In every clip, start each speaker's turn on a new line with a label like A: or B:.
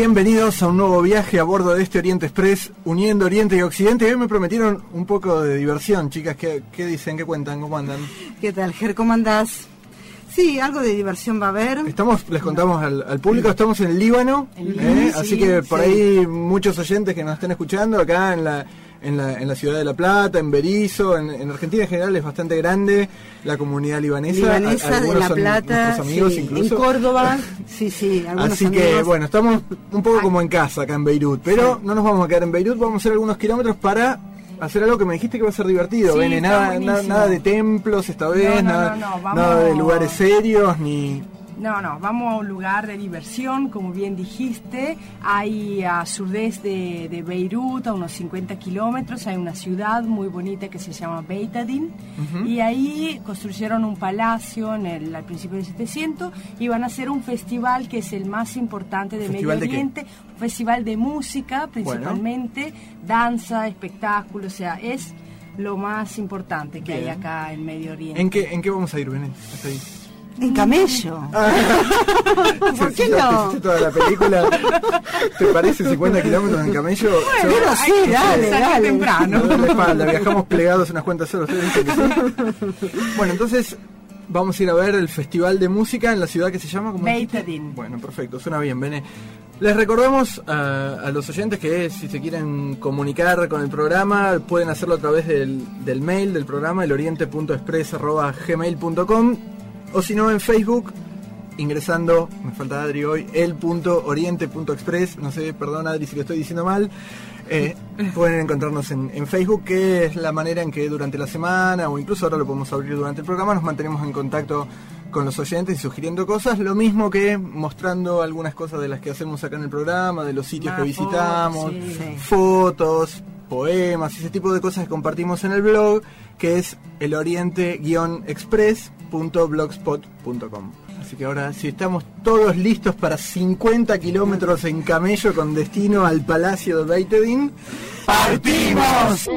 A: Bienvenidos a un nuevo viaje a bordo de este Oriente Express, uniendo Oriente y Occidente. Hoy me prometieron un poco de diversión, chicas. ¿Qué, qué dicen? ¿Qué cuentan? ¿Cómo andan?
B: ¿Qué tal, Ger? ¿Cómo andás? Sí, algo de diversión va a haber.
A: Estamos, les contamos al, al público, estamos en el Líbano, ¿eh? así que por ahí muchos oyentes que nos estén escuchando acá en la, en la, en la ciudad de La Plata, en Berizo, en, en Argentina en general es bastante grande la comunidad libanesa.
B: Libanesa
A: A-
B: de
A: algunos
B: La Plata,
A: amigos
B: sí,
A: incluso.
B: en Córdoba, sí, sí, algunos
A: Así que bueno, estamos un poco como en casa acá en Beirut, pero no nos vamos a quedar en Beirut, vamos a hacer algunos kilómetros para hacer algo que me dijiste que va a ser divertido,
C: Sí,
A: Bene,
C: está
A: nada, nada, nada de templos esta vez,
C: No, no,
A: nada,
C: no, no, vamos-
A: nada de lugares serios, ni...
C: No, no, vamos a un lugar de diversión, como bien dijiste. Hay a sudeste de, de Beirut, a unos 50 kilómetros, hay una ciudad muy bonita que se llama Beitadin. Y ahí construyeron un palacio en el, al principio del 700 y van a hacer un festival que es el más importante de Medio
A: ¿Festival de?
C: Oriente. Un festival de música, principalmente, danza, espectáculo, o sea, es lo más importante que hay acá en Medio Oriente.
A: ¿En qué, ¿En qué vamos a ir, Bene? Hasta ahí.
B: En camello.
A: ¿Por
B: qué no?
A: toda la película? ¿Te parece 50 kilómetros en camello? Yo-
B: Bueno, sí, dale, dale.
C: temprano.
A: La espalda, viajamos plegados unas cuantas horas. ¿ustedes dicen que sí? Bueno, entonces vamos a ir a ver el festival de música en la ciudad que se llama.
C: Beitadin.
A: Bueno, perfecto, suena bien, Bene. Les recordamos a, a los oyentes que si se quieren comunicar con el programa pueden hacerlo a través del, del mail del programa, eloriente.express.gmail.com o si no en Facebook ingresando, me falta Adri hoy, el.oriente.express, no sé, perdón Adri si lo estoy diciendo mal, eh, pueden encontrarnos en, en Facebook, que es la manera en que durante la semana, o incluso ahora lo podemos abrir durante el programa, nos mantenemos en contacto con los oyentes y sugiriendo cosas, lo mismo que mostrando algunas cosas de las que hacemos acá en el programa, de los sitios que visitamos,
C: fotos. Sí.
A: fotos, poemas, ese tipo de cosas que compartimos en el blog, que es eloriente-express.blogspot.com. Así que ahora, si estamos todos listos para 50 kilómetros en camello con destino al Palacio de Beitedin, ¡partimos!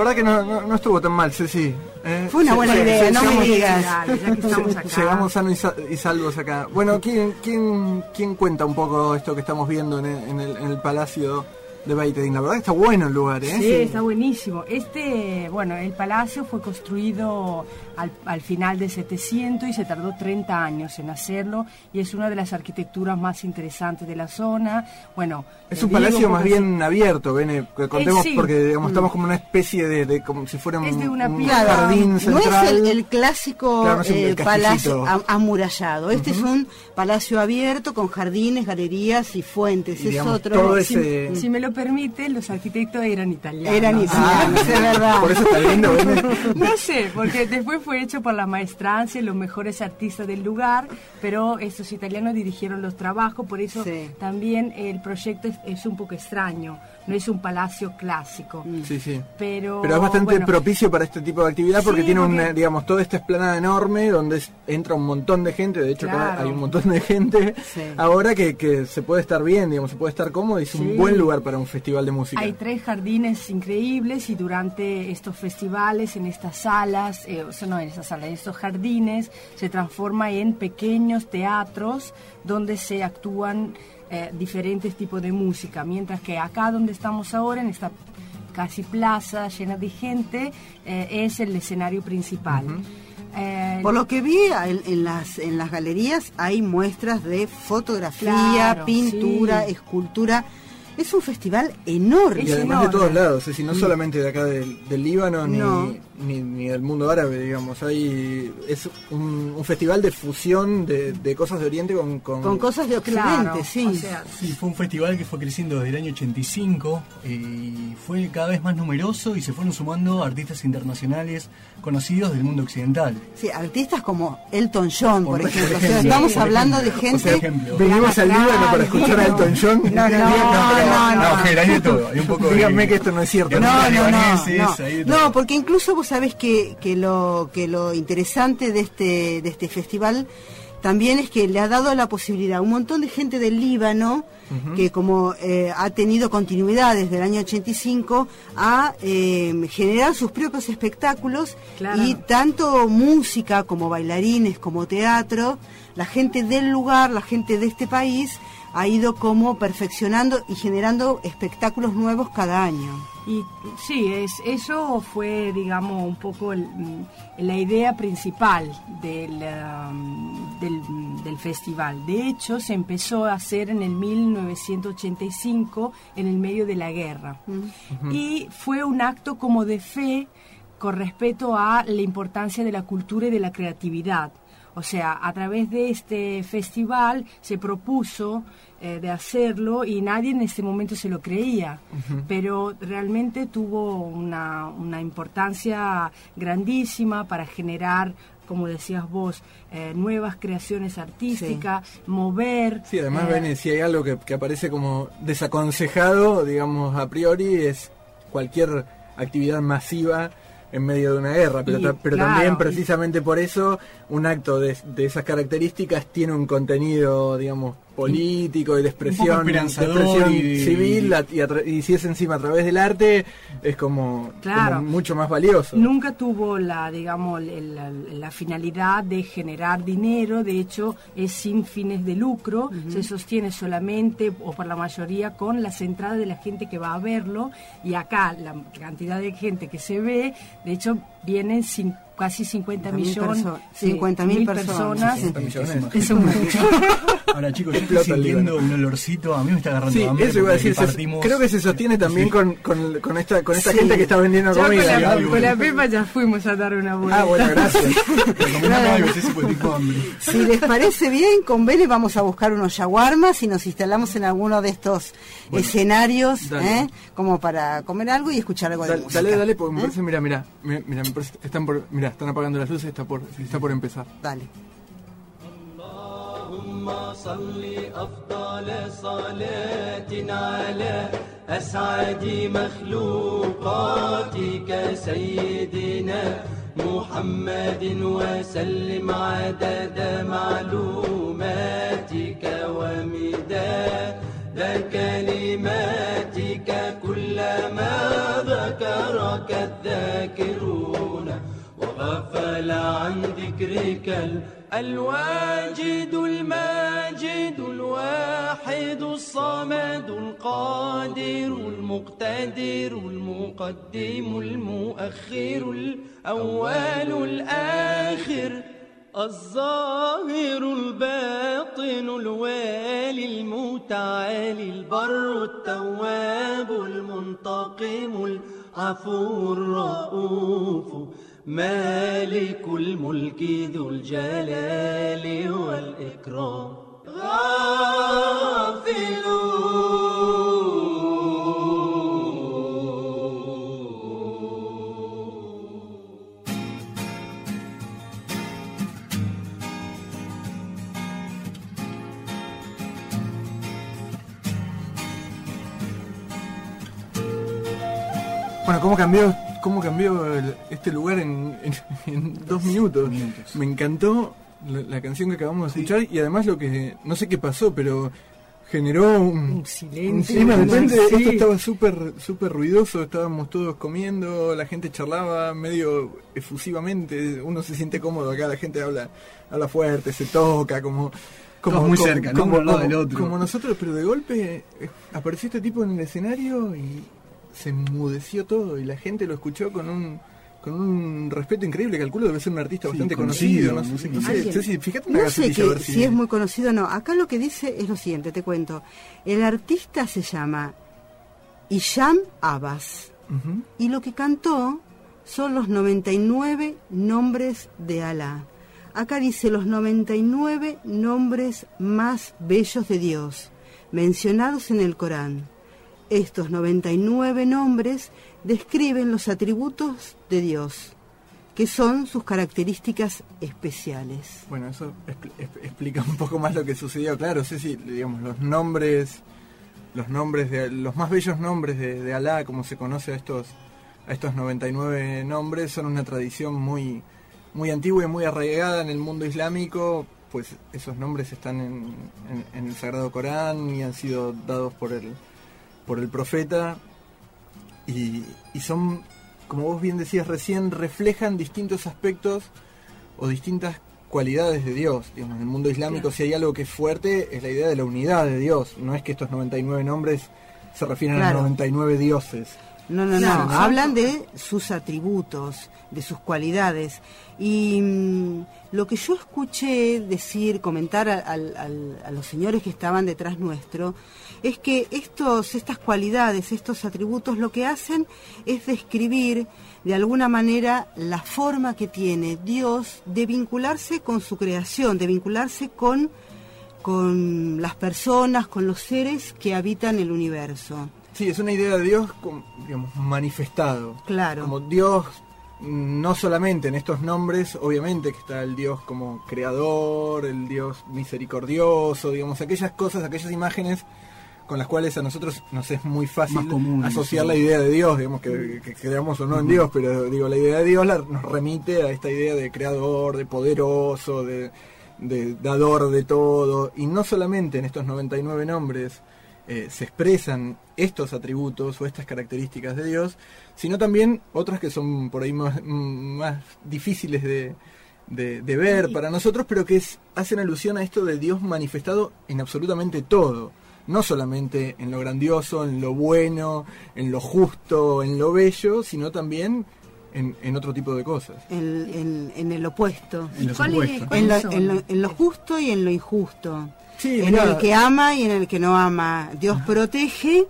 A: Verdad que no, no- no estuvo tan mal, Ceci. ¿eh?
B: Fue una buena idea, no me
A: llegamos-
B: digas.
C: Dale, ya que estamos acá.
A: Llegamos sanos y, sa- y salvos acá. Bueno, ¿quién, quién, quién cuenta un poco esto que estamos viendo en el, en el, en el Palacio de Beitedin? La verdad que está bueno el lugar, ¿eh?
C: Sí, está buenísimo. Este, bueno, el palacio fue construido al, al final del 700 y se tardó 30 años en hacerlo y es una de las arquitecturas más interesantes de la zona. Bueno,
A: Es un palacio más bien abierto, Bene, que contemos
C: sí.
A: porque digamos, estamos como una especie de, de como si fuera un,
C: Es de una
A: un jardín
B: No es
A: central.
B: el, el clásico
A: Claro, no es el-
B: eh,
A: el
B: palacio amurallado. Este es un palacio abierto con jardines, galerías y fuentes.
A: Y,
B: es
A: digamos,
B: otro.
C: Si me lo permite, los arquitectos eran italianos.
B: Eran italianos, es verdad.
A: Por eso está lindo, Bene.
C: No sé, porque después fue hecho por la maestranza y los mejores artistas del lugar, pero estos italianos dirigieron los trabajos, por eso
B: Sí.
C: también el proyecto es, es un poco extraño, no es un palacio clásico.
A: Sí, sí.
C: Pero,
A: Pero es bastante
C: bueno,
A: propicio para este tipo de actividad porque
C: Sí,
A: tiene
C: porque-
A: una, digamos, toda esta esplanada enorme donde es- entra un montón de gente, de hecho hay un montón de gente
B: Sí.
A: ahora que, que se puede estar bien, digamos, se puede estar cómodo y es un buen lugar para un festival de música.
C: Hay tres jardines increíbles y durante estos festivales, en estas salas, eh, o sea, no en estas salas, en estos jardines, se transforma en pequeños teatros donde se actúan eh, diferentes tipos de música, mientras que acá donde estamos ahora, en esta casi plaza llena de gente, eh, es el escenario principal. Eh,
B: Por lo que vi en, en las, en las galerías hay muestras de fotografía,
C: Claro,
B: pintura,
C: sí.
B: escultura. Es un festival enorme.
A: Y además de todos lados, es decir, no solamente de acá del, del Líbano ni,
B: No.
A: ni, ni del mundo árabe, digamos. Hay, es un, un festival de fusión de, de cosas de Oriente con, con,
B: Con cosas de Occidente,
C: claro,
B: sí.
C: o sea,
D: Sí, fue un festival que fue creciendo desde el año 85 eh, y fue cada vez más numeroso y se fueron sumando artistas internacionales conocidos del mundo occidental.
B: Sí, artistas como Elton John, por,
D: Por
B: ejemplo. O sea, estamos hablando de gente...
D: Por ejemplo.
A: Venimos al Líbano para escuchar a Elton John.
B: No, no, no,
D: No,
B: no.
D: Ger, hay de todo. Hay un poco de-
A: Díganme que esto no es cierto.
B: No, no, no. No, porque incluso vos sabés que, que lo que lo interesante de este de este festival también es que le ha dado la posibilidad a un montón de gente del Líbano que como eh, ha tenido continuidad desde el año 85 a eh, generar sus propios espectáculos
C: Claro.
B: y tanto música como bailarines como teatro la gente del lugar la gente de este país ha ido como perfeccionando y generando espectáculos nuevos cada año
C: Y sí, es, eso fue, digamos, un poco el- mm, la idea principal del, um, del, del festival. De hecho, se empezó a hacer en el 1985, en el medio de la guerra. Y fue un acto como de fe con respecto a la importancia de la cultura y de la creatividad. O sea, a través de este festival se propuso eh, de hacerlo y nadie en este momento se lo creía, pero realmente tuvo una, una importancia grandísima para generar, como decías vos, eh, nuevas creaciones artísticas, mover.
A: Sí, además,
C: eh,
A: Bene, si hay algo que, que aparece como desaconsejado, digamos, a priori, es cualquier actividad masiva en medio de una guerra, pero,
C: Y,
A: ta- pero
C: claro,
A: también
C: y-
A: precisamente por eso un acto de, de esas características tiene un contenido, digamos, político y de expresión, de expresión
D: y-
A: civil y, si es encima a través del arte es como,
C: Claro.
A: como mucho más valioso.
C: Nunca tuvo la, digamos, la, la finalidad de generar dinero, de hecho es sin fines de lucro, se sostiene solamente o por la mayoría con las entradas de la gente que va a verlo y acá la cantidad de gente que se ve, de hecho vienen cin- casi 50
B: 50.000
C: millones,
B: perso-
C: sí,
B: 50.000
C: mil
B: personas.
A: 50 millones.
C: Eso es mucho.
D: Ahora chicos, yo estoy sintiendo un olorcito, a mí me está agarrando
A: Sí,
D: hambre
A: eso iba a
D: porque
A: decir. se-
D: partimos-
A: creo que se sostiene también
D: Sí.
A: con, con, con esta, con esta
B: Sí.
A: gente que está vendiendo
C: Ya con
A: comida.
C: la,
D: algo.
C: con la Pepa ya fuimos a dar una vuelta.
A: Ah, bueno, gracias.
B: Si les parece bien, con Bene vamos a buscar unos yaguarmas y nos instalamos en alguno de estos escenarios. ¿eh? como para comer algo y escuchar algo de música.
A: dale, dale, porque me
B: ¿Eh?
A: parece, mira, mira, mira, me parece están por, mira, están apagando las luces, está por, está por empezar.
B: Dale.
E: اللهم صل أفضل صلاة على أسعد مخلوقاتك سيدنا محمد وسلم عدد معلوماتك ومداد كلماتك كلما ذكرك الذاكرون وغفل عن ذكرك ال- الواجد الماجد الواحد الصمد القادر المقتدر المقدم المؤخر الأول الآخر الظاهر الباطن الوالي المتعالي البر التواب المنتقم العفو الرؤوف مالك الملك ذو الجلال والإكرام. غافلون
A: Bueno, ¿cómo cambió, cómo cambió el- este lugar en, en- en dos minutos?
D: minutos.
A: Me encantó la, la canción que acabamos de escuchar y además lo que, no sé qué pasó, pero generó un,
C: Un silencio.
A: De repente
C: Sí.
A: esto estaba súper súper ruidoso, estábamos todos comiendo, la gente charlaba medio efusivamente, uno se siente cómodo acá, la gente habla, habla fuerte, se toca, como... Como,
D: Todos muy
A: como-
D: cerca, ¿no?
A: como,
D: Uno al lado
A: como-
D: del otro.
A: como nosotros, pero de golpe eh, apareció este tipo en el escenario y se enmudeció todo y la gente lo escuchó con un con un respeto increíble, calculo debe ser un artista
D: Sí,
A: bastante
D: conocido,
A: conocido. No,
D: no
A: sé,
D: sé
A: no fíjate una
B: No sé
A: a ver
B: si es muy conocido o no. Acá lo que dice es lo siguiente, te cuento. El artista se llama Isham Abbas y lo que cantó son los 99 nombres de Alá. Acá dice los 99 nombres más bellos de Dios, mencionados en el Corán. Estos 99 nombres describen los atributos de Dios, que son sus características especiales.
A: Bueno, eso expl- expl- explica un poco más lo que sucedió. Claro, Ceci, digamos, los nombres, los nombres de los más bellos nombres de, de Alá, como se conoce a estos a estos 99 nombres, son una tradición muy muy antigua y muy arraigada en el mundo islámico. Pues esos nombres están en el Sagrado Corán y han sido dados por el por el profeta y, y son, como vos bien decías recién, reflejan distintos aspectos o distintas cualidades de Dios. Digamos, en el mundo islámico, si hay algo que es fuerte, es la idea de la unidad de Dios. No es que estos 99 nombres se refieren a
B: Claro.
A: los 99 dioses.
B: No, no, no. Hablan de sus atributos, de sus cualidades. Y mm, lo que yo escuché decir, comentar a, a los señores que estaban detrás nuestro, es que estos, estas cualidades, estos atributos, lo que hacen es describir de alguna manera la forma que tiene Dios de vincularse con su creación, de vincularse con, con las personas, con los seres que habitan el universo.
A: Sí, es una idea de Dios como, digamos, manifestado.
B: Claro.
A: Como Dios, no solamente en estos nombres, obviamente que está el Dios como creador, el Dios misericordioso, digamos, aquellas cosas, aquellas imágenes con las cuales a nosotros nos es muy fácil
D: común,
A: asociar
D: sí.
A: la idea de Dios, digamos, que, que creamos o no en Dios, pero digo, la idea de Dios la- nos remite a esta idea de creador, de poderoso, de, de dador de todo, y no solamente en estos 99 nombres eh, se expresan estos atributos o estas características de Dios, sino también otras que son por ahí más, más difíciles de, de- de ver para nosotros, pero que es- hacen alusión a esto de Dios manifestado en absolutamente todo. No solamente en lo grandioso, en lo bueno, en lo justo, en lo bello, sino también en, en otro tipo de cosas.
B: en, en- en el opuesto.
D: En los
C: ¿Cuál es-
D: opuestos.
C: cuál-
B: En lo,
C: son?
B: en lo- en lo justo y en lo injusto.
A: Sí,
B: en
A: mirá,
B: el que ama y en el que no ama. Dios protege,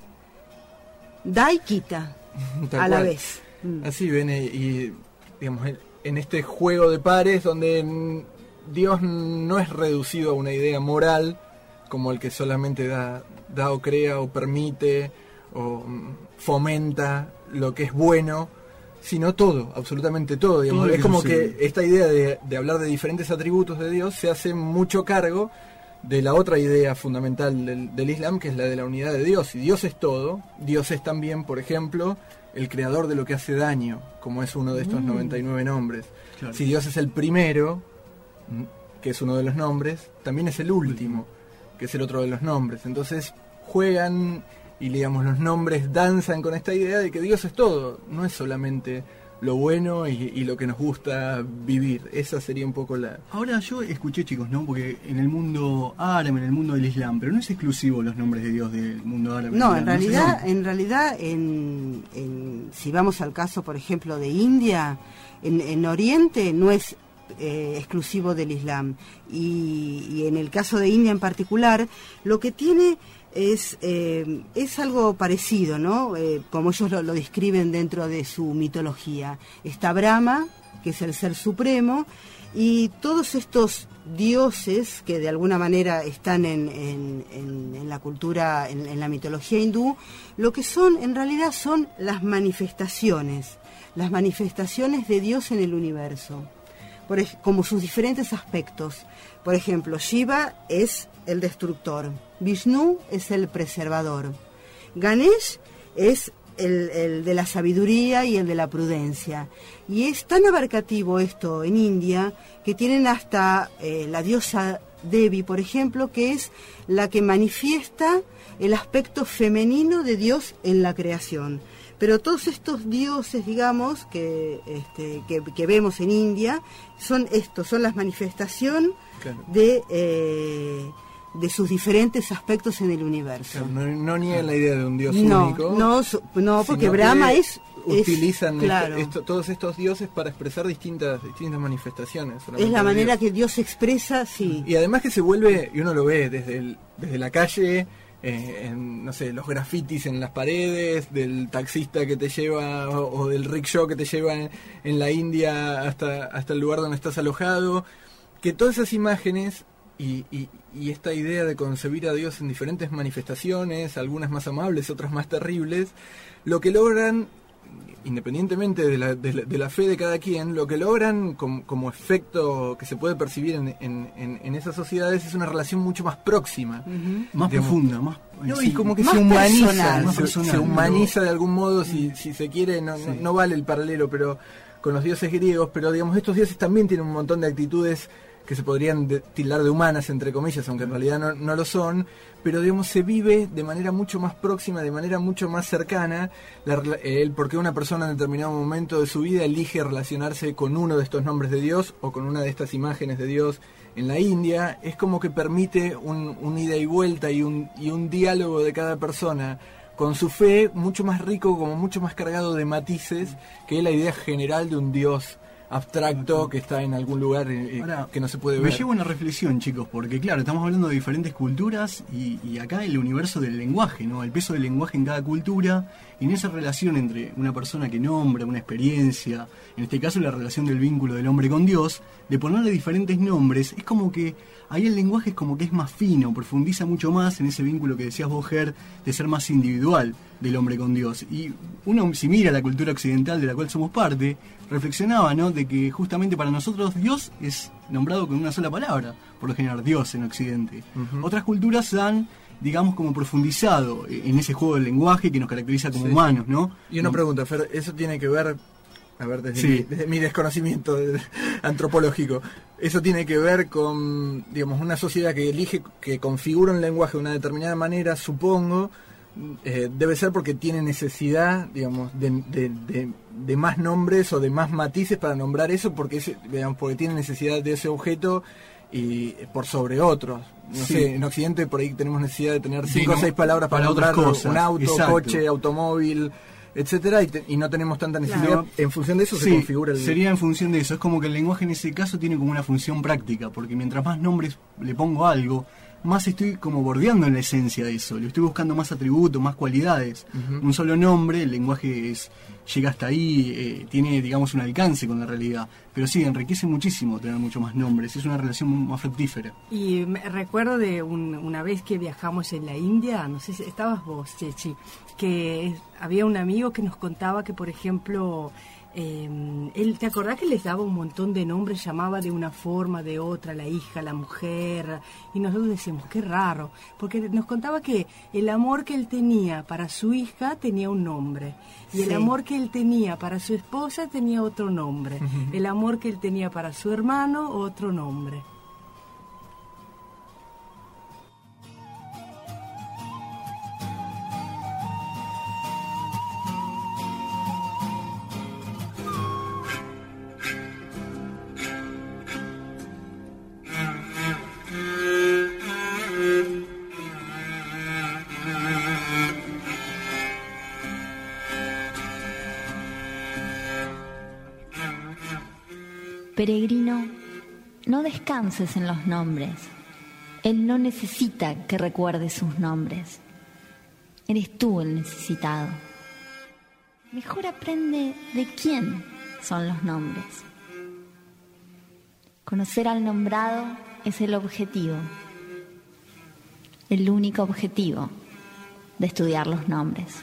B: da y quita
A: tal
B: a la vez. Mm.
A: Así viene y, digamos, en, en este juego de pares donde Dios no es reducido a una idea moral como el que solamente da, da o crea o permite o mm, fomenta lo que es bueno, sino todo, absolutamente todo. digamos.
D: Todo lo
A: es
D: que
A: como
D: sucede.
A: que esta idea de, de hablar de diferentes atributos de Dios se hace mucho cargo de la otra idea fundamental del, del Islam, que es la de la unidad de Dios. Y Dios es todo, Dios es también, por ejemplo, el creador de lo que hace daño, como es uno de estos 99 nombres.
D: Claro.
A: Si Dios es el primero, mm, que es uno de los nombres, también es el último, que es el otro de los nombres. Entonces juegan y digamos los nombres danzan con esta idea de que Dios es todo, no es solamente lo bueno y, y lo que nos gusta vivir. Esa sería un poco la...
D: Ahora yo escuché chicos, ¿no? Porque en el mundo árabe, en el mundo del Islam, pero no es exclusivo los nombres de Dios del mundo árabe.
B: No, en realidad,
D: si-
B: en realidad, en, en- si vamos al caso, por ejemplo, de India, en, en Oriente no es eh, exclusivo del Islam. Y, en el caso de India en particular, lo que tiene es, eh, es algo parecido, ¿no? Eh, como ellos lo, describen dentro de su mitología. Está Brahma, que es el ser supremo, y todos estos dioses que de alguna manera están en, en- la cultura, en la mitología hindú, lo que son en realidad son las manifestaciones, las manifestaciones de Dios en el universo, como sus diferentes aspectos. Por ejemplo, Shiva es el destructor, Vishnu es el preservador, Ganesh es el, el de la sabiduría y el de la prudencia. Y es tan abarcativo esto en India que tienen hasta eh, la diosa Devi, por ejemplo, que es la que manifiesta el aspecto femenino de Dios en la creación. Pero todos estos dioses, digamos, que, este, que, que vemos en India, son estos, son las manifestación
A: Claro.
B: de, eh, de sus diferentes aspectos en el universo.
A: No, no niegan la idea de un Dios
B: No,
A: único.
B: no, su- no, porque Brahma es Es-
A: utilizan
B: claro.
A: esto- todos estos dioses para expresar distintas, distintas manifestaciones.
B: Es la manera
A: Dios.
B: que Dios expresa, sí.
A: Y además que se vuelve, y uno lo ve desde, el- desde la calle, eh, en, no sé, los grafitis en las paredes, del taxista que te lleva, o, del rickshaw que te lleva en, la India hasta, hasta el lugar donde estás alojado, que todas esas imágenes y- y esta idea de concebir a Dios en diferentes manifestaciones, algunas más amables, otras más terribles, lo que logran independientemente de la, de la- de la fe de cada quien, lo que logran com- como efecto que se puede percibir en, en- en- en esas sociedades es una relación mucho más próxima.
D: Más
A: Digamos,
D: profunda, más...
A: No,
D: sí.
A: y como que
B: Más
A: se humaniza,
B: personal.
A: Se,
D: personal,
A: se humaniza de algún modo, si, si se quiere, no, no- no vale el paralelo, pero con los dioses griegos, pero digamos, estos dioses también tienen un montón de actitudes que se podrían de- tildar de humanas, entre comillas, aunque en realidad no, lo son, pero digamos, se vive de manera mucho más próxima, de manera mucho más cercana, la el por qué una persona en determinado momento de su vida elige relacionarse con uno de estos nombres de Dios o con una de estas imágenes de Dios en la India, es como que permite un, un ida y vuelta y un, y un diálogo de cada persona con su fe mucho más rico, como mucho más cargado de matices que la idea general de un Dios abstracto que está en algún lugar eh, eh,
D: Ahora,
A: que no se puede
D: Me
A: ver.
D: llevo una reflexión, chicos, porque claro, estamos hablando de diferentes culturas y, y acá el universo del lenguaje, ¿no? El peso del lenguaje en cada cultura y en esa relación entre una persona que nombra, una experiencia, en este caso la relación del vínculo del hombre con Dios, de ponerle diferentes nombres, es como que ahí el lenguaje es como que es más fino, profundiza mucho más en ese vínculo que decías vos, Ger, de ser más individual del hombre con Dios. Y uno, si mira la cultura occidental de la cual somos parte, reflexionaba, ¿no? De que justamente para nosotros Dios es nombrado con una sola palabra, por lo general Dios en Occidente. Otras culturas han, digamos, como profundizado en ese juego del lenguaje que nos caracteriza como
A: Sí.
D: humanos, ¿no?
A: Y una
D: No-
A: pregunta, Fer, ¿eso tiene que ver, a ver, desde,
D: Sí.
A: mi, desde mi desconocimiento de- antropológico, eso tiene que ver con, digamos, una sociedad que elige, que configura un lenguaje de una determinada manera, supongo, eh, debe ser porque tiene necesidad, digamos, de, de- de- de más nombres o de más matices para nombrar eso, porque, ese, digamos, porque tiene necesidad de ese objeto y por sobre otros. No
D: Sí.
A: sé, en Occidente por ahí tenemos necesidad de tener cinco o
D: no-
A: seis palabras para,
D: para otras
A: nombrar
D: cosas,
A: un auto,
D: exacto.
A: coche, automóvil, etcétera, y, te- y no tenemos tanta necesidad.
D: Claro.
A: En función de eso se configura el.
D: Sería en función de eso. Es como que el lenguaje en ese caso tiene como una función práctica, porque mientras más nombres le pongo a algo, más estoy como bordeando en la esencia de eso. Le estoy buscando más atributos, más cualidades. Un solo nombre, el lenguaje es, llega hasta ahí, eh, tiene, digamos, un alcance con la realidad. Pero sí, enriquece muchísimo tener mucho más nombres. Es una relación más fructífera.
C: Y me recuerdo de un- una vez que viajamos en la India, no sé si estabas vos, Chechi, que había un amigo que nos contaba que, por ejemplo, eh, él, ¿te acordás que les daba un montón de nombres? Llamaba de una forma, de otra, la hija, la mujer, y nosotros decíamos, qué raro, porque nos contaba que el amor que él tenía para su hija tenía un nombre, y el amor que él tenía para su esposa tenía otro nombre, el amor que él tenía para su hermano, otro nombre.
F: Peregrino, no descanses en los nombres. Él no necesita que recuerdes sus nombres. Eres tú el necesitado. Mejor aprende de quién son los nombres. Conocer al nombrado es el objetivo, el único objetivo de estudiar los nombres.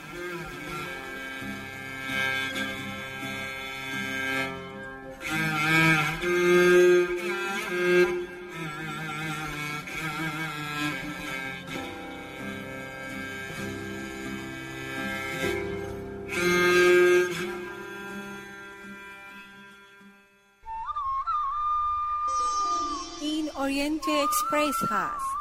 G: praise us.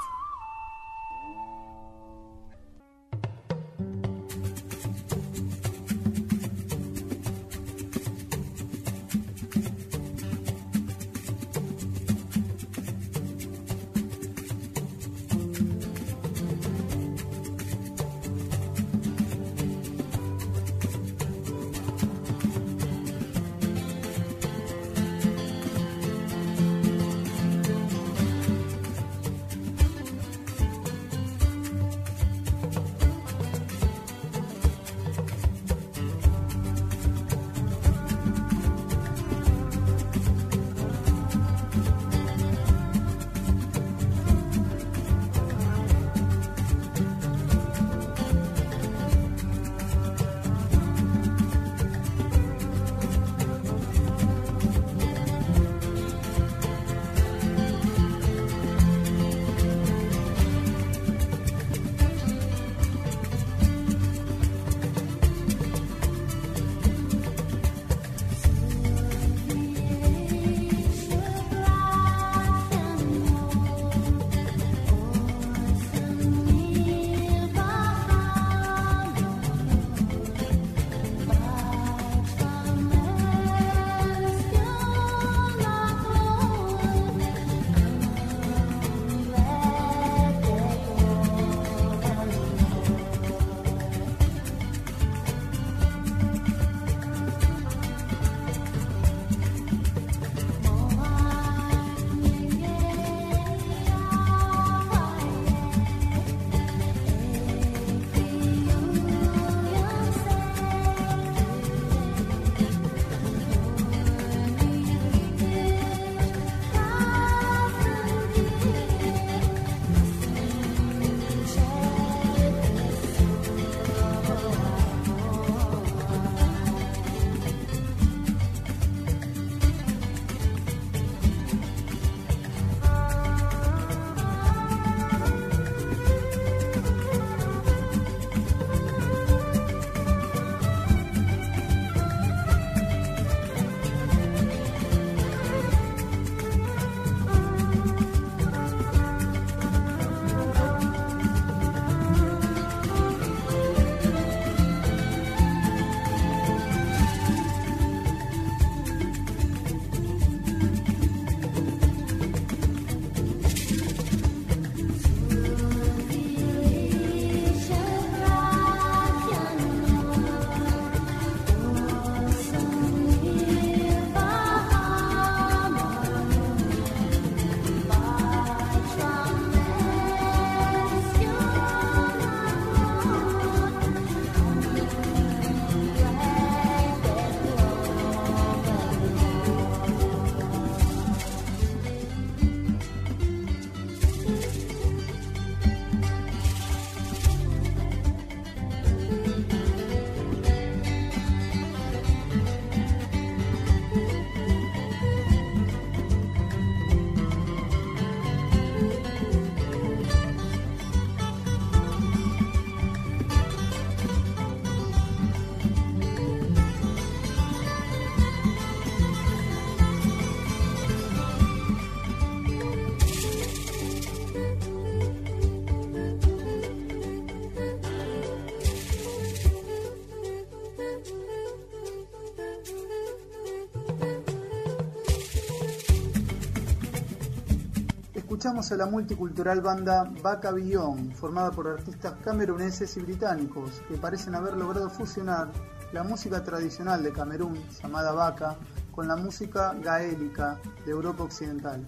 H: Escuchamos a la multicultural banda Vaca Billon, formada por artistas cameruneses y británicos que parecen haber logrado fusionar la música tradicional de Camerún, llamada vaca, con la música gaélica de Europa Occidental.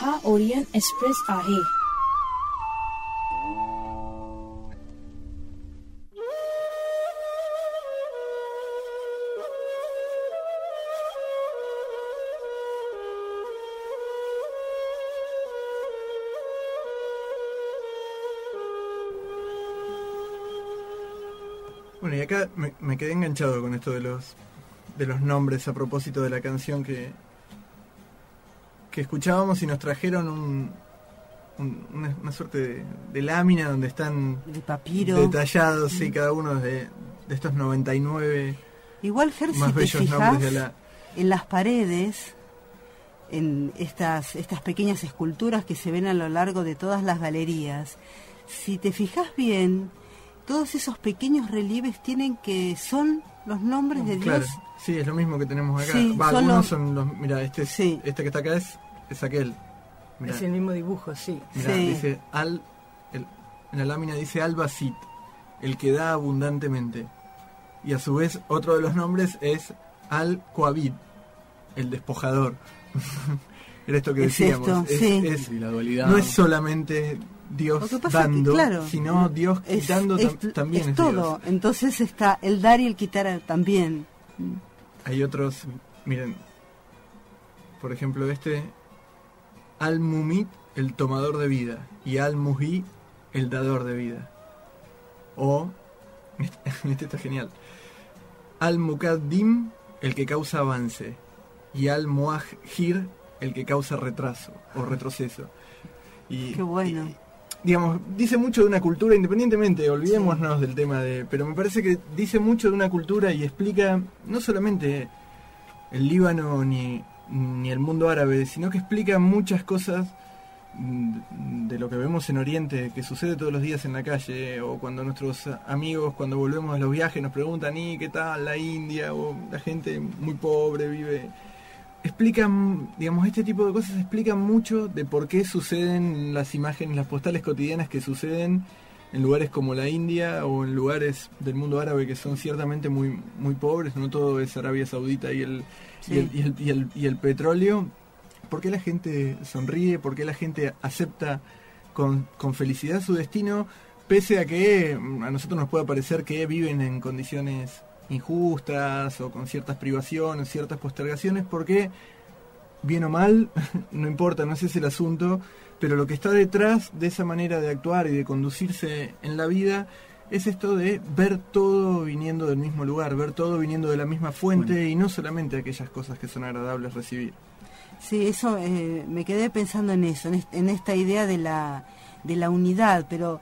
I: Ha Orient Express आहे
A: acá me, me quedé enganchado con esto de los de los nombres a propósito de la canción que que escuchábamos y nos trajeron un, un- una, una suerte de, de lámina donde están
B: De papiro.
A: detallados, sí, cada uno de, de estos 99
B: Igual, Ger, si
A: más
B: te
A: bellos
B: fijas,
A: nombres de la...
B: en las paredes, en estas, estas pequeñas esculturas que se ven a lo largo de todas las galerías, si te fijas bien, todos esos pequeños relieves tienen que son los nombres de
A: Claro,
B: Dios.
A: sí, es lo mismo que tenemos acá.
B: Sí,
A: Va,
B: son
A: algunos
B: los-
A: son los... Mira, este, es- este que está acá es, es aquel. Mirá.
C: Es el mismo dibujo, sí.
A: Mirá, dice al, el- en la lámina dice Albasit, el que da abundantemente. Y a su vez otro de los nombres es Al Coabid, el despojador. Era esto que
B: Es
A: decíamos.
B: esto,
A: es,
B: sí.
A: es-
D: Y la dualidad.
A: no es solamente Dios
B: que
A: dando,
B: claro,
A: sino Dios
B: es-
A: quitando
B: es,
A: tam- también
B: es
A: es,
B: todo.
A: Dios.
B: Entonces está el dar y el quitar también.
A: Hay otros, miren, por ejemplo este, Al-Mumit, el tomador de vida, y Al-Muhi, el dador de vida. O, este está genial, Al-Mukaddim, el que causa avance, y Al-Muajir, el que causa retraso o retroceso. Y,
B: Qué bueno.
A: Digamos, dice mucho de una cultura, independientemente, olvidémonos del tema de. Pero me parece que dice mucho de una cultura y explica no solamente el Líbano ni, ni el mundo árabe, sino que explica muchas cosas mm, de lo que vemos en Oriente, que sucede todos los días en la calle, o cuando nuestros amigos, cuando volvemos de los viajes, nos preguntan, ¿y qué tal la India? O la gente muy pobre vive explican, digamos, este tipo de cosas explican mucho de por qué suceden las imágenes, las postales cotidianas que suceden en lugares como la India o en lugares del mundo árabe que son ciertamente muy muy pobres, no todo es Arabia Saudita y el, y, el, y, el, y, el, y el petróleo. ¿Por qué la gente sonríe? ¿Por qué la gente acepta con, con felicidad su destino? Pese a que mm, a nosotros nos puede parecer que viven en condiciones injustas o con ciertas privaciones, ciertas postergaciones, porque bien o mal, no importa, no ese es el asunto, pero lo que está detrás de esa manera de actuar y de conducirse en la vida es esto de ver todo viniendo del mismo lugar, ver todo viniendo de la misma fuente y no solamente aquellas cosas que son agradables recibir.
B: Sí, eso eh, me quedé pensando en eso, en, en esta idea de la, de la unidad, pero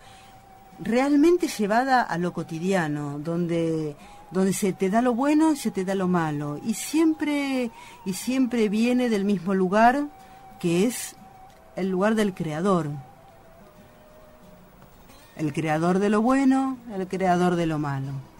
B: realmente llevada a lo cotidiano, donde donde se te da lo bueno se te da lo malo. Y siempre y siempre viene del mismo lugar que es el lugar del creador. El creador de lo bueno el creador de lo malo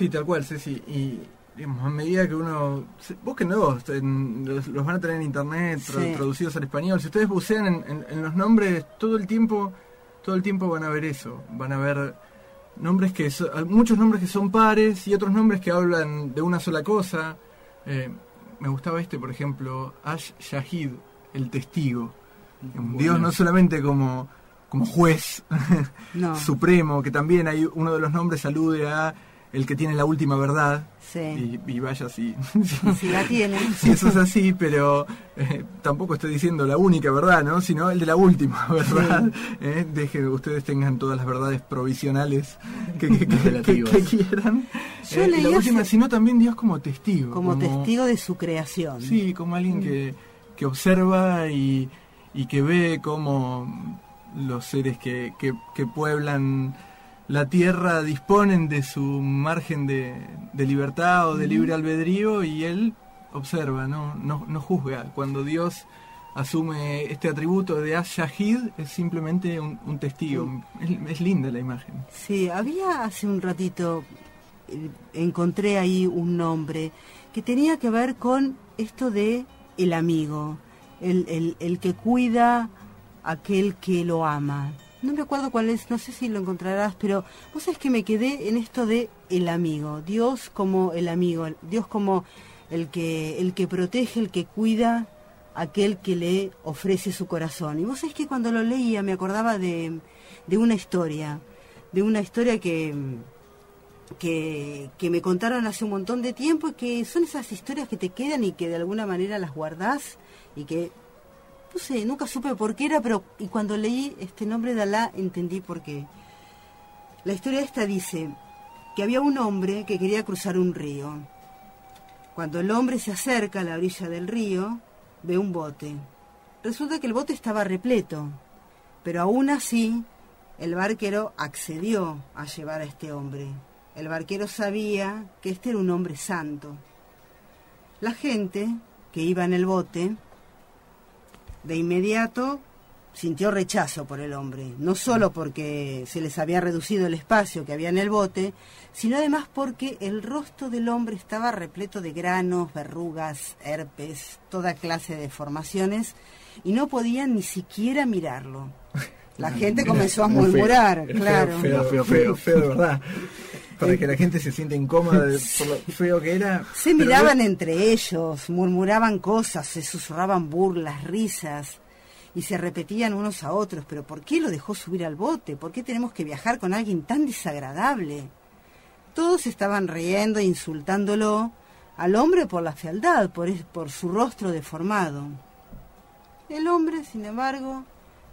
A: Sí, tal cual, Ceci. Y digamos, a medida que uno... se- Búsquenlos, en- los, los van a tener en internet, tra-
B: Sí.
A: traducidos al español. Si ustedes bucean en, en- en los nombres, todo el tiempo todo el tiempo van a ver eso. Van a ver nombres que so- muchos nombres que son pares y otros nombres que hablan de una sola cosa. Eh, me gustaba este, por ejemplo, Ash Shahid, el testigo.
D: Bueno.
A: Dios no solamente como, como juez
B: No.
A: supremo, que también hay uno de los nombres alude a el que tiene la última verdad.
B: Sí.
A: Y, y vaya si,
B: si la tiene
A: si eso es así, pero eh, tampoco estoy diciendo la única verdad, ¿no? Sino el de la última verdad. Eh, Deje que ustedes tengan todas las verdades provisionales que, que- que- que-
D: Relativas.
A: que quieran.
B: Yo
A: Eh,
B: leí
A: la última, sino también Dios como testigo.
B: como testigo de su creación
A: Sí, como alguien que, que observa y, y que ve cómo los seres que, que, que pueblan la tierra disponen de su margen de, de libertad o de libre albedrío y él observa, no, no, no juzga. Cuando Dios asume este atributo de Ash-Shahid es simplemente un, un testigo. Es, es linda la imagen.
B: Sí, había hace un ratito, eh, encontré ahí un nombre que tenía que ver con esto de el amigo, el, el, el que cuida a aquel que lo ama. No me acuerdo cuál es, no sé si lo encontrarás, pero vos sabés que me quedé en esto de el amigo, Dios como el amigo, Dios como el que, el que protege, el que cuida aquel que le ofrece su corazón. Y vos sabés que cuando lo leía me acordaba de, de una historia, de una historia que, que, que me contaron hace un montón de tiempo y que son esas historias que te quedan y que de alguna manera las guardás y que no sé, nunca supe por qué era, pero y cuando leí este nombre de Alá entendí por qué. La historia esta dice que había un hombre que quería cruzar un río. Cuando el hombre se acerca a la orilla del río, ve un bote. Resulta que el bote estaba repleto, pero aún así el barquero accedió a llevar a este hombre. El barquero sabía que este era un hombre santo. La gente que iba en el bote de inmediato sintió rechazo por el hombre, no solo porque se les había reducido el espacio que había en el bote, sino además porque el rostro del hombre estaba repleto de granos, verrugas, herpes, toda clase de deformaciones, y no podían ni siquiera mirarlo. La gente comenzó a murmurar, claro.
A: Feo, feo, feo, feo, de verdad. Para que la gente se sienta incómoda de, por lo feo que era.
B: Se miraban entre ellos, murmuraban cosas, se susurraban burlas, risas y se repetían unos a otros, pero ¿por qué lo dejó subir al bote? ¿Por qué tenemos que viajar con alguien tan desagradable? Todos estaban riendo e insultándolo al hombre por la fealdad, por, por su rostro deformado. El hombre, sin embargo,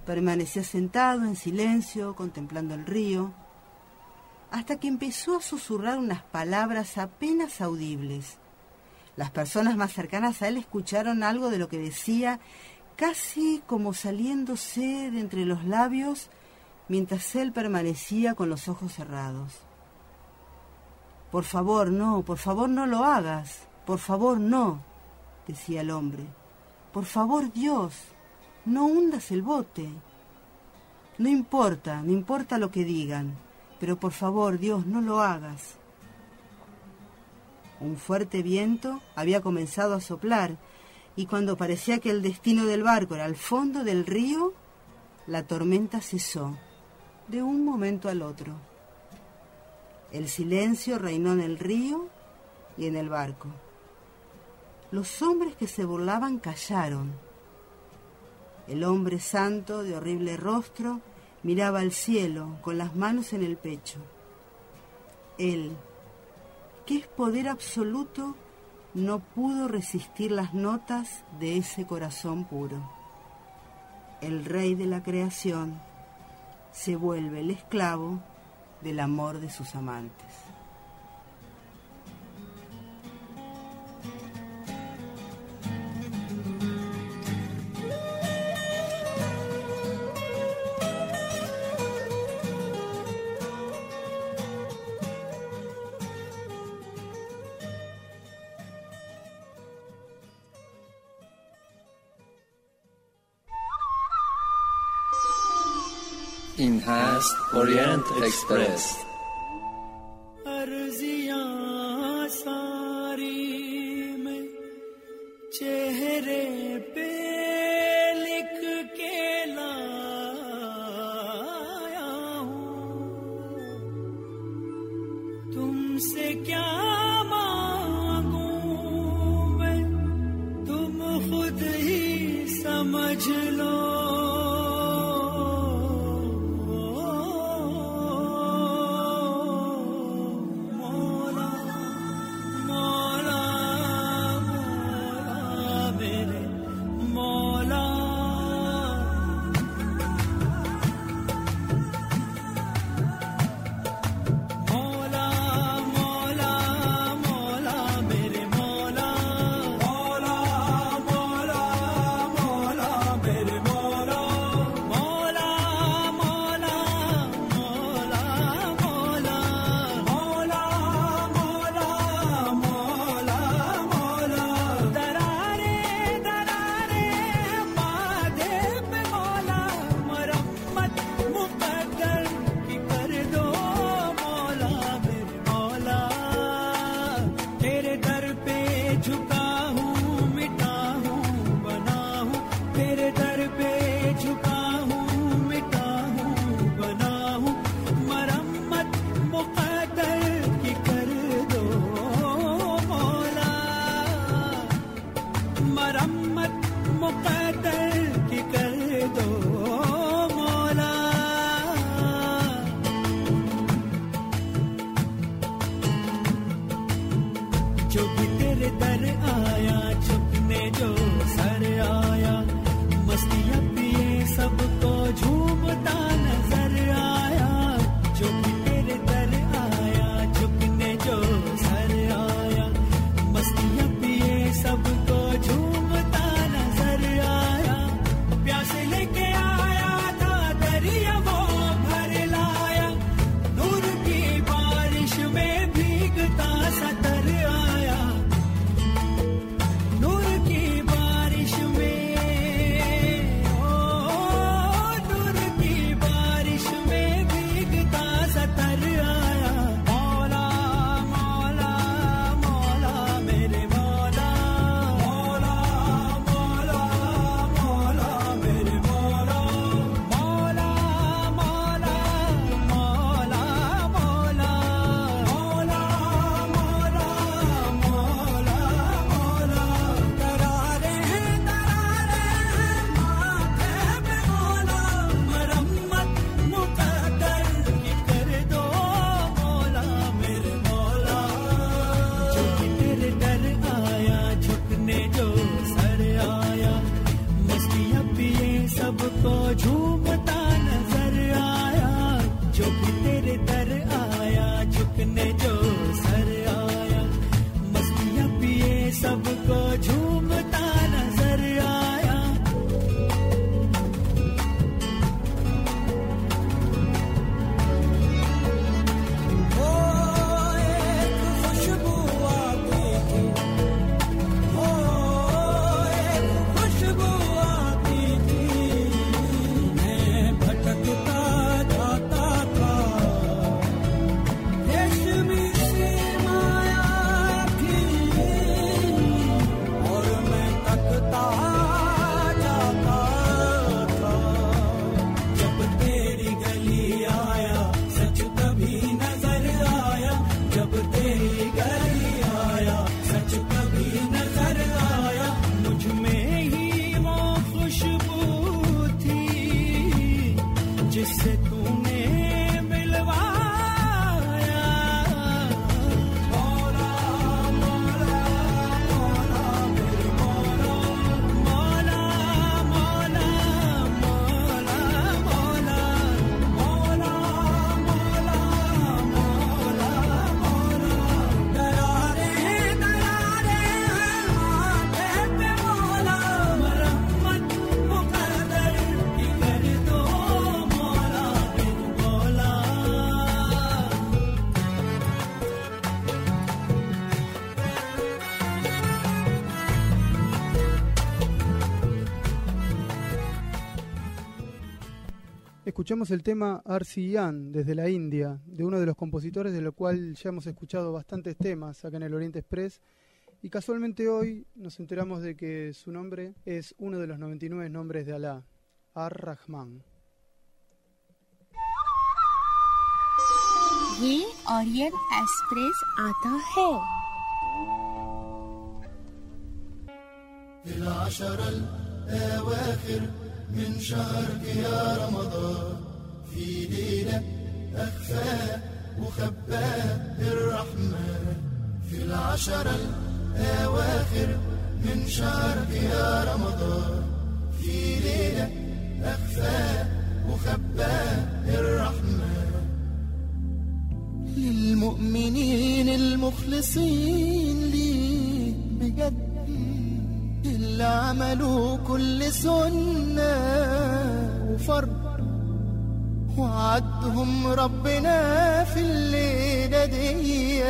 B: permanecía sentado en silencio, contemplando el río, hasta que empezó a susurrar unas palabras apenas audibles. Las personas más cercanas a él escucharon algo de lo que decía casi como saliéndose de entre los labios mientras él permanecía con los ojos cerrados. Por favor, no, por favor no lo hagas, por favor no, decía el hombre. Por favor, Dios, no hundas el bote. No importa, no importa lo que digan, pero por favor, Dios, no lo hagas. Un fuerte viento había comenzado a soplar y cuando parecía que el destino del barco era al fondo del río, la tormenta cesó de un momento al otro. El silencio reinó en el río y en el barco. Los hombres que se burlaban callaron. El hombre santo de horrible rostro miraba al cielo con las manos en el pecho. Él, que es poder absoluto, no pudo resistir las notas de ese corazón puro. El rey de la creación se vuelve el esclavo del amor de sus amantes.
J: است اورینت اکسپرس ارزیاں ساری میں چہرے
K: Escuchamos el tema Arsiyan desde la India, de uno de los compositores de lo cual ya hemos escuchado bastantes temas acá en el Oriente Express. Y casualmente hoy nos enteramos de que su nombre es uno de los 99 nombres de Alá, Ar-Rahman.
L: من شهرك يا رمضان. في ليلة أخفى وخباء الرحمن في العشر الأواخر من شهرك يا رمضان. في ليلة أخفى وخباء الرحمن للمؤمنين المخلصين ليك بجد اللي عملوا كل سنة وفرض. وعدهم ربنا في الليلة دي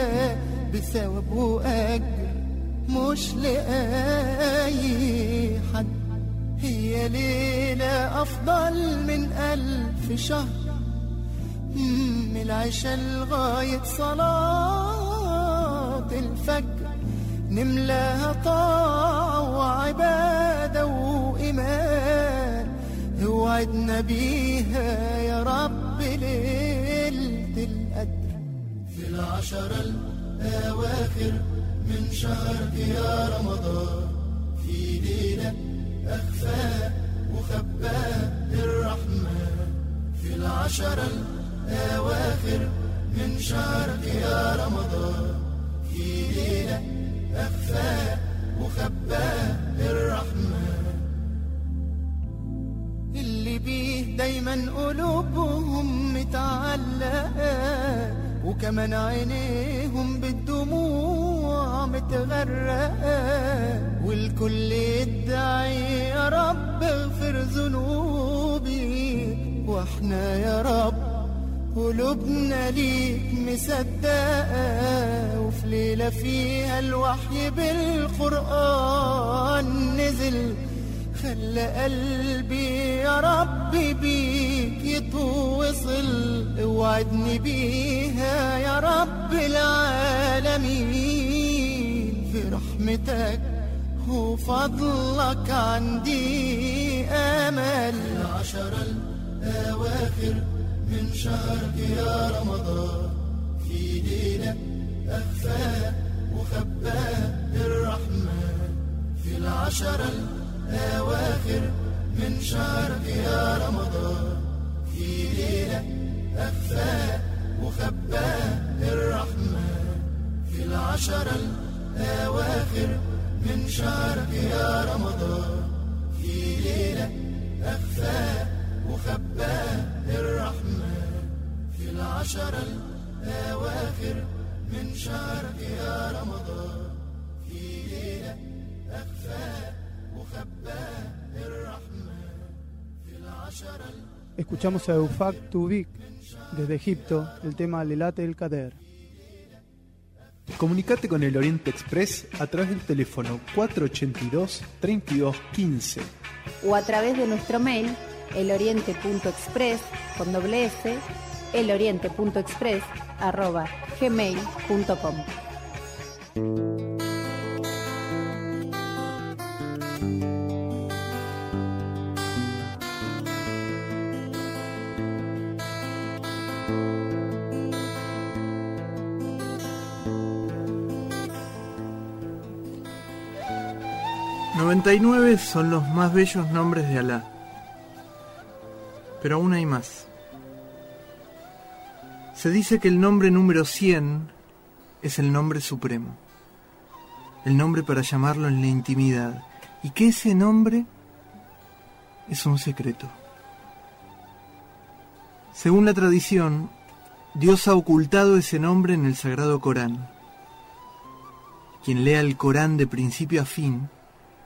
L: بثواب وأجر مش لأي حد. هي ليلة أفضل من ألف شهر. من العشاء لغاية صلاة الفجر. نملاها طاعة وعبادة وإيمان. اوعدنا بيها يا رب ليلة القدر. في العشر الأواخر من شهرك يا رمضان في ليلة أخفاء وخباء الرحمن في العشر الأواخر من شهرك يا رمضان في ليلة مخفى مخبى الرحمن اللي بيه دايما قلوبهم متعلقة وكمان عينيهم بالدموع متغرقة والكل يدعي يا رب اغفر ذنوبي وإحنا يا رب قلوبنا ليك مصدقة وفي ليلة فيها الوحي بالقرآن نزل. خلى قلبي يا رب بيك يتوصل اوعدني بيها يا رب العالمين. في رحمتك وفضلك عندي آمل. العشر الأواخر من شهرك يا رمضان. في ليله اخفاها وخباها الرحمن في العشر الأواخر من شهرك يا رمضان. في ليلة أخفاها وخباها الرحمن في العشر الأواخر من شهرك يا رمضان. في ليلة وخباها الرحمن في العشر الأواخر من شهرك يا رمضان في ليلة أخفاها وخباها الرحمن في العشر
K: Escuchamos a Eufak Tubik desde Egipto, el tema Lelate el Kader.
M: Comunicate con el Oriente Express a través del teléfono 482-3215
N: o a través de nuestro mail eloriente.express con doble s eloriente.express arroba gmail.com.
A: ...99 son los más bellos nombres de Alá. Pero aún hay más. Se dice que el nombre número 100 es el nombre supremo. El nombre para llamarlo en la intimidad. Y que ese nombre es un secreto. Según la tradición, Dios ha ocultado ese nombre en el Sagrado Corán. Quien lea el Corán de principio a fin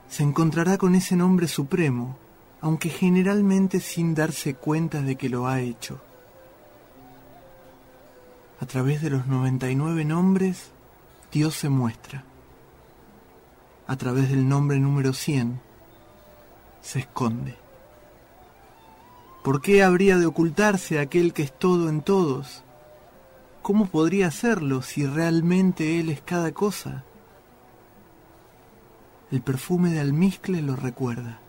A: se encontrará con ese nombre supremo, aunque generalmente sin darse cuenta de que lo ha hecho. A través de los 99 nombres, Dios se muestra. A través del nombre número 100, se esconde. ¿Por qué habría de ocultarse aquel que es todo en todos? ¿Cómo podría hacerlo si realmente Él es cada cosa? El perfume de almizcle lo recuerda.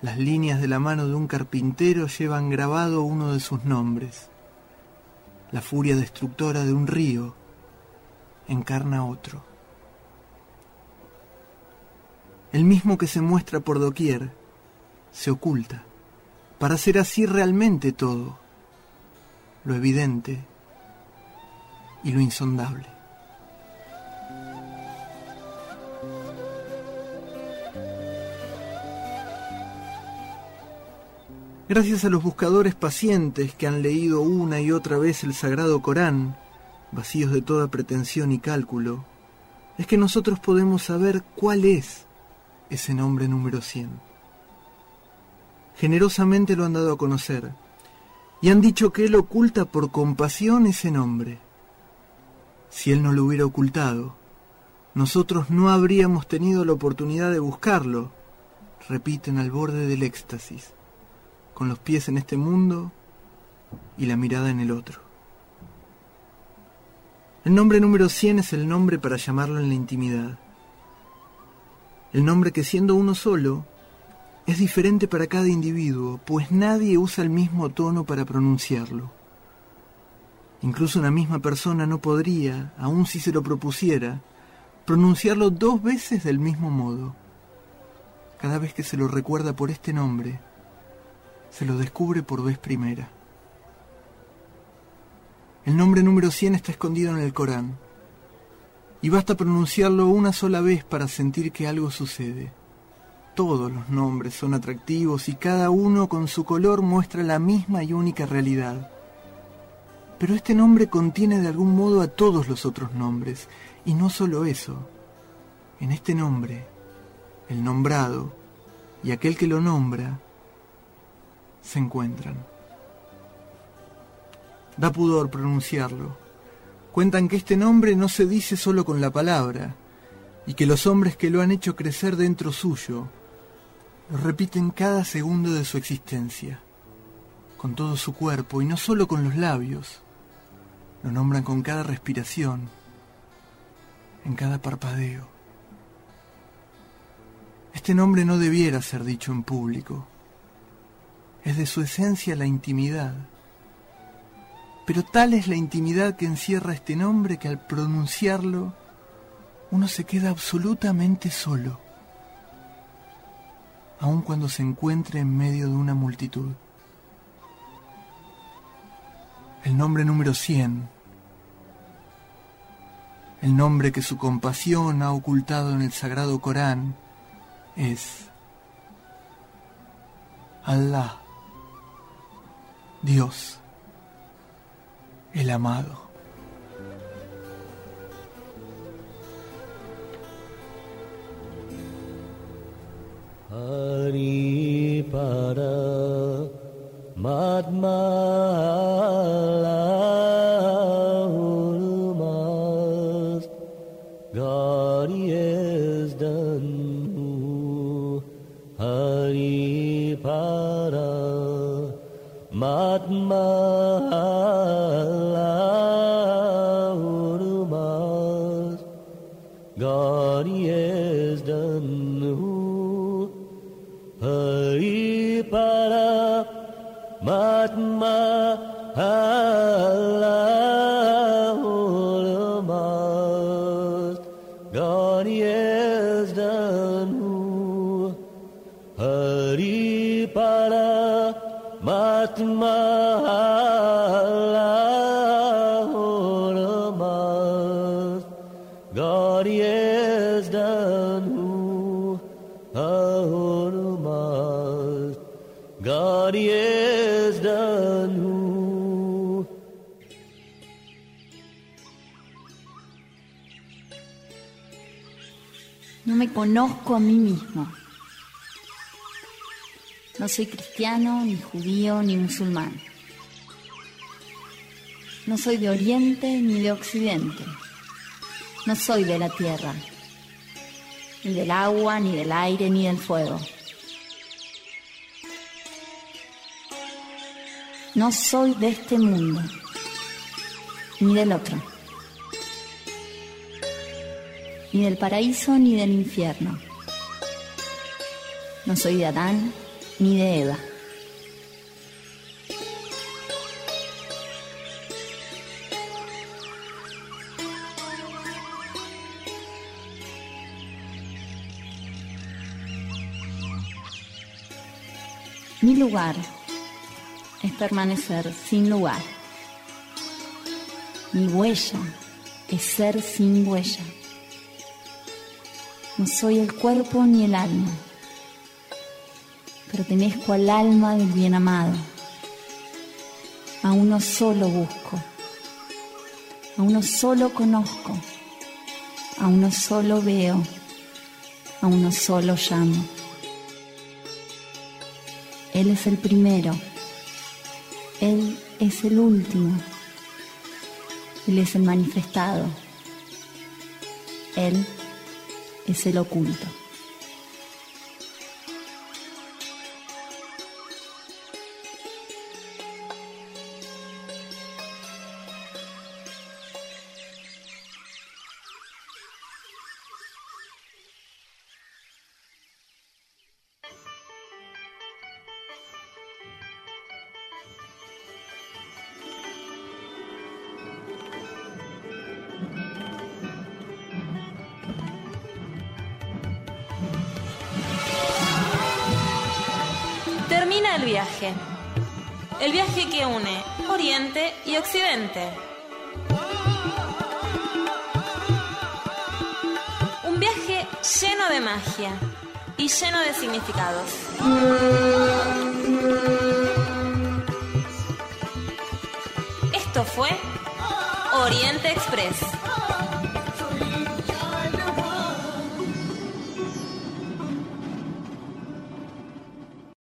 A: Las líneas de la mano de un carpintero llevan grabado uno de sus nombres. La furia destructora de un río encarna otro. El mismo que se muestra por doquier se oculta para ser así realmente todo, lo evidente y lo insondable. Gracias a los buscadores pacientes que han leído una y otra vez el Sagrado Corán, vacíos de toda pretensión y cálculo, es que nosotros podemos saber cuál es ese nombre número 100. Generosamente lo han dado a conocer y han dicho que Él oculta por compasión ese nombre. Si Él no lo hubiera ocultado, nosotros no habríamos tenido la oportunidad de buscarlo, repiten al borde del éxtasis con los pies en este mundo y la mirada en el otro. El nombre número 100 es el nombre para llamarlo en la intimidad. El nombre que siendo uno solo es diferente para cada individuo, pues nadie usa el mismo tono para pronunciarlo. Incluso una misma persona no podría, aun si se lo propusiera, pronunciarlo dos veces del mismo modo. Cada vez que se lo recuerda por este nombre, se lo descubre por vez primera. El nombre número 100 está escondido en el Corán, y basta pronunciarlo una sola vez para sentir que algo sucede. Todos los nombres son atractivos y cada uno con su color muestra la misma y única realidad. Pero este nombre contiene de algún modo a todos los otros nombres. Y no solo eso. En este nombre, el nombrado y aquel que lo nombra se encuentran. Da pudor pronunciarlo. Cuentan que este nombre no se dice solo con la palabra, y que los hombres que lo han hecho crecer dentro suyo lo repiten cada segundo de su existencia, con todo su cuerpo y no solo con los labios. Lo nombran con cada respiración, en cada parpadeo. Este nombre no debiera ser dicho en público. Es de su esencia la intimidad. Pero tal es la intimidad que encierra este nombre que al pronunciarlo uno se queda absolutamente solo, aun cuando se encuentre en medio de una multitud. El nombre número 100, el nombre que su compasión ha ocultado en el sagrado Corán, es Allah, Dios, el amado.
O: Hari para
F: mát mơ conozco a mí mismo. No soy cristiano, ni judío, ni musulmán. No soy de Oriente ni de Occidente. No soy de la tierra, ni del agua, ni del aire, ni del fuego. No soy de este mundo, ni del otro, ni del paraíso, ni del infierno. No soy de Adán, ni de Eva. Mi lugar es permanecer sin lugar. Mi huella es ser sin huella. No soy el cuerpo ni el alma. Pertenezco al alma del bien amado. A uno solo busco. A uno solo conozco. A uno solo veo. A uno solo llamo. Él es el primero. Él es el último. Él es el manifestado. Él es el oculto.
P: Un viaje lleno de magia y lleno de significados. Esto fue Oriente Express.